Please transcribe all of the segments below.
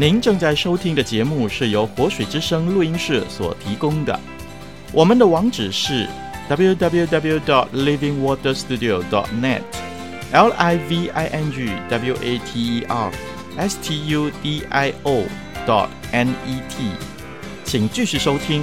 您正在收听的节目是由活水之声录音室所提供的。我们的网址是 www.dot.livingwaterstudio.dot.net，L I V I N G W A T E R s t u d i o .dot n e t，请继续收听。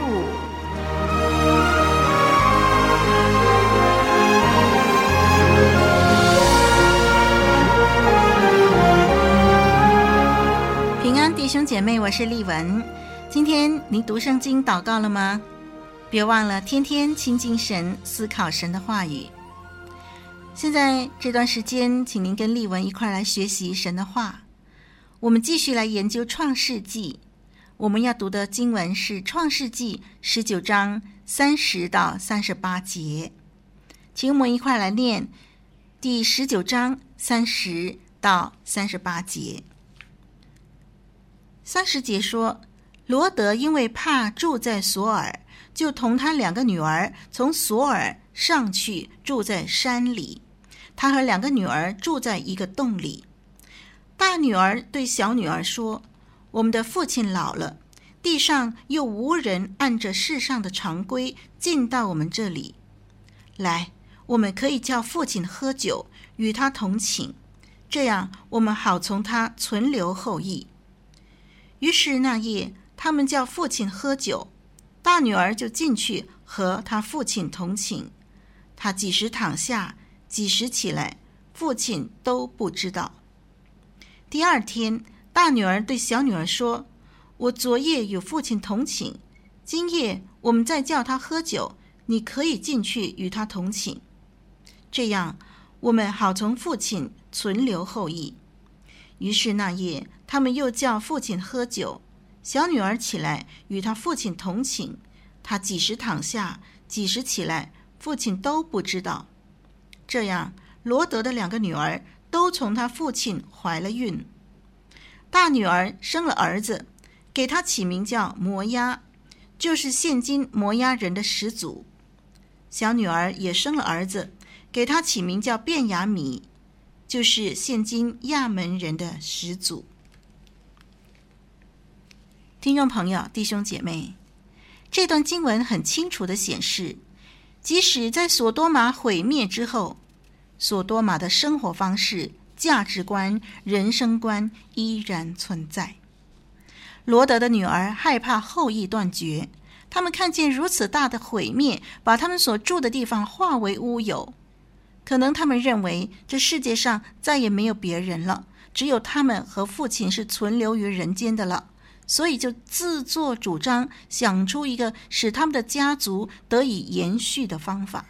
兄姐妹，我是丽文。今天您读圣经祷告了吗？别忘了天天亲近神，思考神的话语。现在这段时间，请您跟丽文一块来学习神的话。我们继续来研究创世纪。我们要读的经文是创世纪十九章三十到三十八节。请我们一块来念第十九章三十到三十八节。三十节说，罗德因为怕住在索尔，就同他两个女儿从索尔上去住在山里。他和两个女儿住在一个洞里。大女儿对小女儿说：“我们的父亲老了，地上又无人按着世上的常规进到我们这里。来，我们可以叫父亲喝酒，与他同寝，这样我们好从他存留后裔。”于是那夜，他们叫父亲喝酒，大女儿就进去和他父亲同寝。他几时躺下，几时起来，父亲都不知道。第二天，大女儿对小女儿说：“我昨夜与父亲同寝，今夜我们再叫他喝酒，你可以进去与他同寝，这样我们好从父亲存留后裔。”于是那夜，他们又叫父亲喝酒。小女儿起来与他父亲同寝，他几时躺下，几时起来，父亲都不知道。这样，罗德的两个女儿都从他父亲怀了孕。大女儿生了儿子，给他起名叫摩押，就是现今摩押人的始祖。小女儿也生了儿子，给他起名叫便雅米。就是现今亚门人的始祖。听众朋友、弟兄姐妹，这段经文很清楚的显示，即使在索多玛毁灭之后，索多玛的生活方式、价值观、人生观依然存在。罗德的女儿害怕后裔断绝，他们看见如此大的毁灭，把他们所住的地方化为乌有。可能他们认为这世界上再也没有别人了，只有他们和父亲是存留于人间的了，所以就自作主张想出一个使他们的家族得以延续的方法。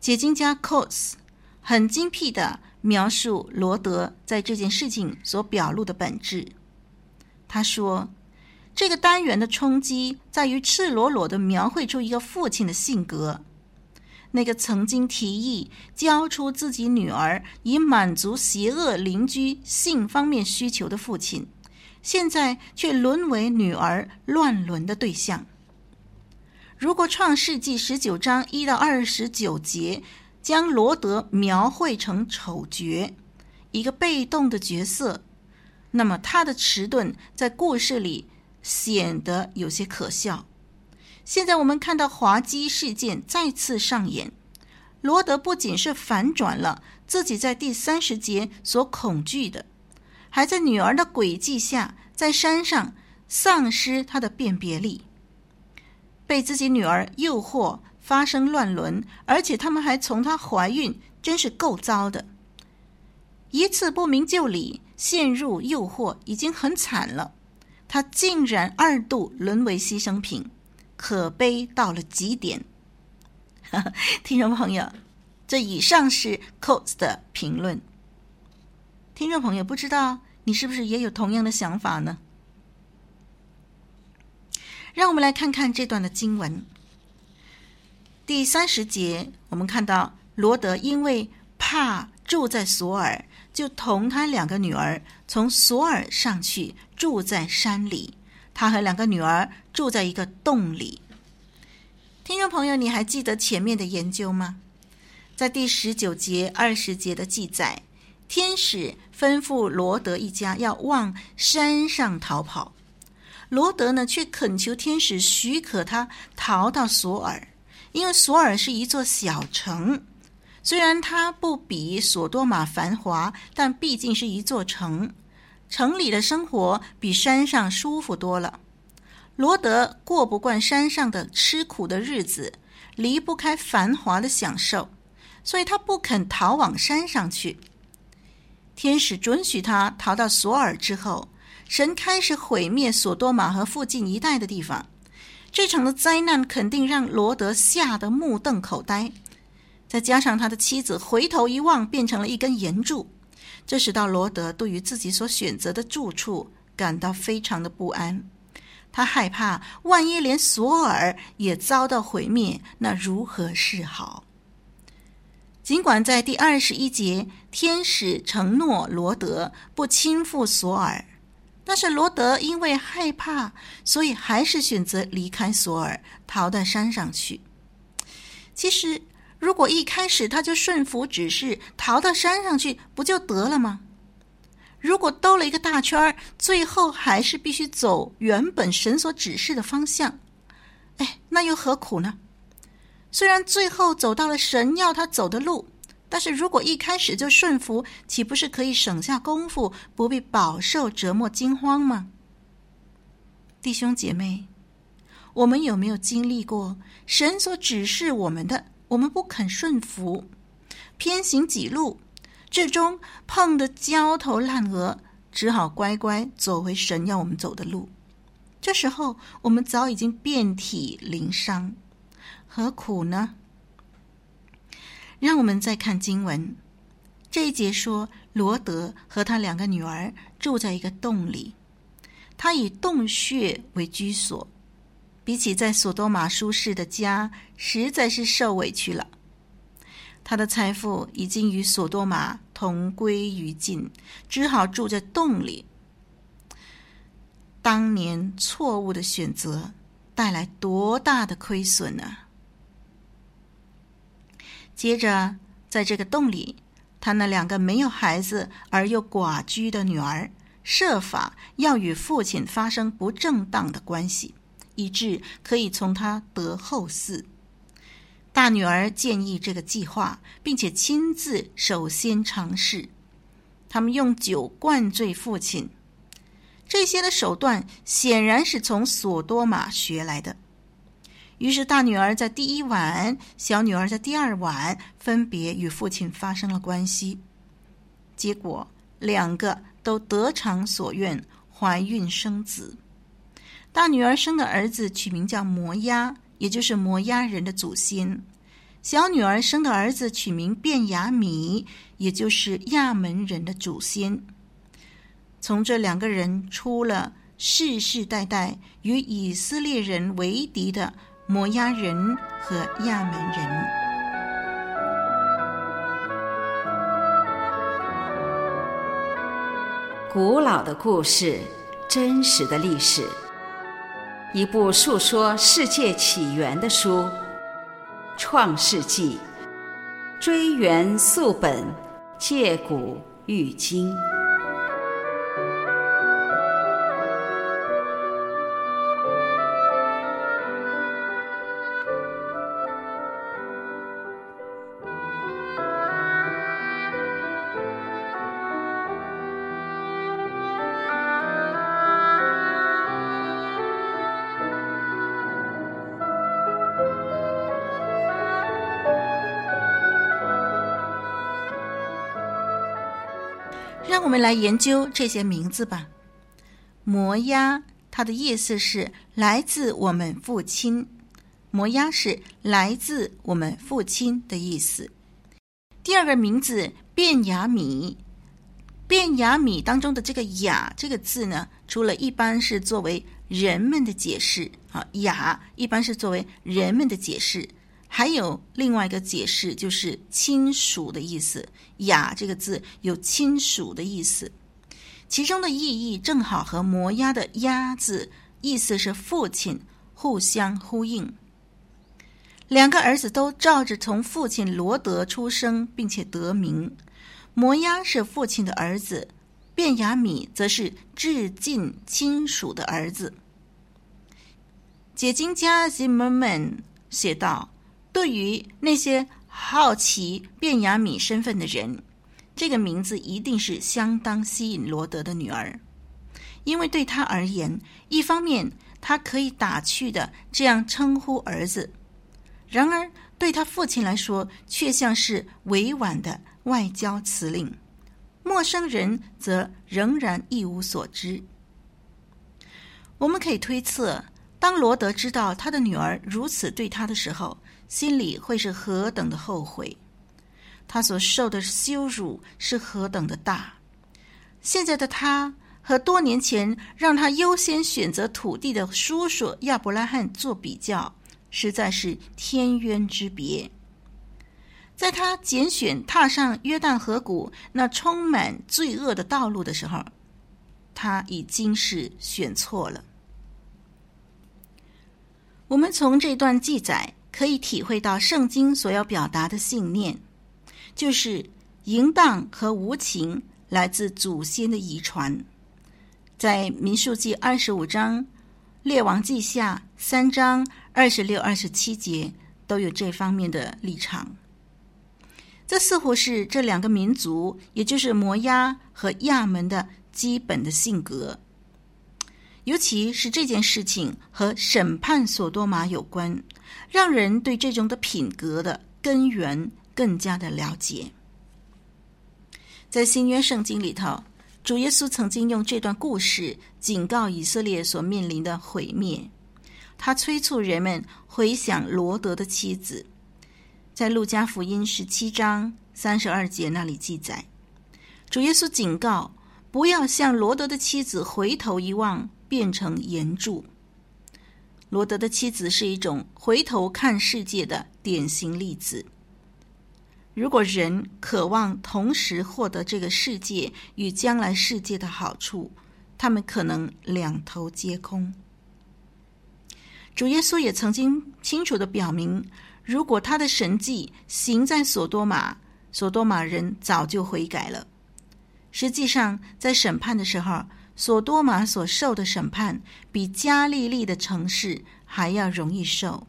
解经家 c o s 很精辟的描述罗德在这件事情所表露的本质。他说：“这个单元的冲击在于赤裸裸的描绘出一个父亲的性格。”那个曾经提议交出自己女儿以满足邪恶邻居性方面需求的父亲，现在却沦为女儿乱伦的对象。如果创世纪十九章一到二十九节将罗德描绘成丑角，一个被动的角色，那么他的迟钝在故事里显得有些可笑。现在我们看到滑稽事件再次上演，罗德不仅是反转了自己在第三十节所恐惧的，还在女儿的诡计下，在山上丧失他的辨别力，被自己女儿诱惑发生乱伦，而且他们还从她怀孕，真是够糟的。一次不明就里，陷入诱惑已经很惨了，他竟然二度沦为牺牲品。可悲到了极点。听众朋友，这以上是 Coates 的评论。听众朋友，不知道你是不是也有同样的想法呢？让我们来看看这段的经文。第三十节，我们看到罗德因为怕住在索尔，就同他两个女儿从索尔上去住在山里。他和两个女儿住在一个洞里。听众朋友，你还记得前面的研究吗？在第十九节、二十节的记载，天使吩咐罗德一家要往山上逃跑。罗德呢，却恳求天使许可他逃到索尔，因为索尔是一座小城，虽然它不比索多玛繁华，但毕竟是一座城。城里的生活比山上舒服多了。罗德过不惯山上的吃苦的日子，离不开繁华的享受，所以他不肯逃往山上去。天使准许他逃到索尔之后，神开始毁灭索多玛和附近一带的地方。这场的灾难肯定让罗德吓得目瞪口呆，再加上他的妻子回头一望，变成了一根岩柱。这使到罗德对于自己所选择的住处感到非常的不安，他害怕万一连索尔也遭到毁灭，那如何是好？尽管在第二十一节，天使承诺罗德不倾覆索尔，但是罗德因为害怕，所以还是选择离开索尔，逃到山上去。其实。如果一开始他就顺服指示，逃到山上去，不就得了吗？如果兜了一个大圈，最后还是必须走原本神所指示的方向，哎，那又何苦呢？虽然最后走到了神要他走的路，但是如果一开始就顺服，岂不是可以省下功夫，不必饱受折磨惊慌吗？弟兄姐妹，我们有没有经历过神所指示我们的？我们不肯顺服，偏行己路，最终碰得焦头烂额，只好乖乖走回神要我们走的路。这时候，我们早已经遍体鳞伤，何苦呢？让我们再看经文，这一节说，罗德和他两个女儿住在一个洞里，他以洞穴为居所。比起在索多玛舒适的家，实在是受委屈了。他的财富已经与索多玛同归于尽，只好住在洞里。当年错误的选择带来多大的亏损啊！接着，在这个洞里，他那两个没有孩子而又寡居的女儿，设法要与父亲发生不正当的关系。以致可以从他得后嗣。大女儿建议这个计划，并且亲自首先尝试。他们用酒灌醉父亲，这些的手段显然是从索多玛学来的。于是大女儿在第一晚，小女儿在第二晚，分别与父亲发生了关系。结果两个都得偿所愿，怀孕生子。大女儿生的儿子取名叫摩押，也就是摩押人的祖先；小女儿生的儿子取名便雅悯，也就是亚门人的祖先。从这两个人出了世世代代与以色列人为敌的摩押人和亚门人。古老的故事，真实的历史。一部述说世界起源的书，《创世纪》，追源溯本，借古喻今。我们来研究这些名字吧。摩押，它的意思是来自我们父亲。摩押是来自我们父亲的意思。第二个名字变雅米，变雅米当中的这个雅这个字呢，除了一般是作为人们的解释啊，雅一般是作为人们的解释，还有另外一个解释就是亲属的意思。雅这个字有亲属的意思，其中的意义正好和摩押的押字意思是父亲互相呼应。两个儿子都照着从父亲罗德出生，并且得名。摩押是父亲的儿子，便雅米则是至近亲属的儿子。解经家 Zimmerman 写道：“对于那些好奇便雅米身份的人，这个名字一定是相当吸引罗德的女儿，因为对他而言，一方面他可以打趣的这样称呼儿子。”然而，对他父亲来说，却像是委婉的外交辞令；陌生人则仍然一无所知。我们可以推测，当罗德知道他的女儿如此对他的时候，心里会是何等的后悔，他所受的羞辱是何等的大。现在的他和多年前让他优先选择土地的叔叔亚伯拉罕做比较。实在是天渊之别。在他拣选踏上约旦河谷那充满罪恶的道路的时候，他已经是选错了。我们从这段记载可以体会到圣经所要表达的信念，就是淫荡和无情来自祖先的遗传。在民数记二十五章、列王记下三章。二十六、二十七节都有这方面的立场。这似乎是这两个民族，也就是摩押和亚门的基本的性格。尤其是这件事情和审判所多玛有关，让人对这种的品格的根源更加的了解。在新约圣经里头，主耶稣曾经用这段故事警告以色列所面临的毁灭。他催促人们回想罗德的妻子，在路加福音十七章三十二节那里记载，主耶稣警告不要向罗德的妻子回头一望变成岩柱。罗德的妻子是一种回头看世界的典型例子。如果人渴望同时获得这个世界与将来世界的好处，他们可能两头皆空。主耶稣也曾经清楚地表明，如果他的神迹行在所多玛，所多玛人早就悔改了。实际上，在审判的时候，所多玛所受的审判比加利利的城市还要容易受。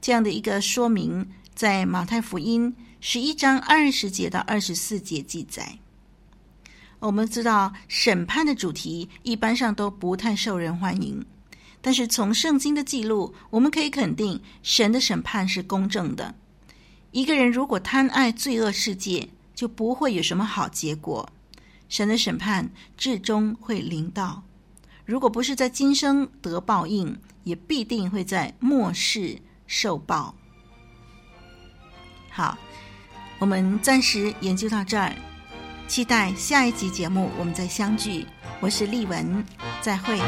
这样的一个说明，在马太福音十一章二十节到二十四节记载。我们知道，审判的主题一般上都不太受人欢迎。但是从圣经的记录，我们可以肯定，神的审判是公正的。一个人如果贪爱罪恶世界，就不会有什么好结果。神的审判至终会临到，如果不是在今生得报应，也必定会在末世受报。好，我们暂时研究到这儿，期待下一集节目我们再相聚。我是丽文，再会。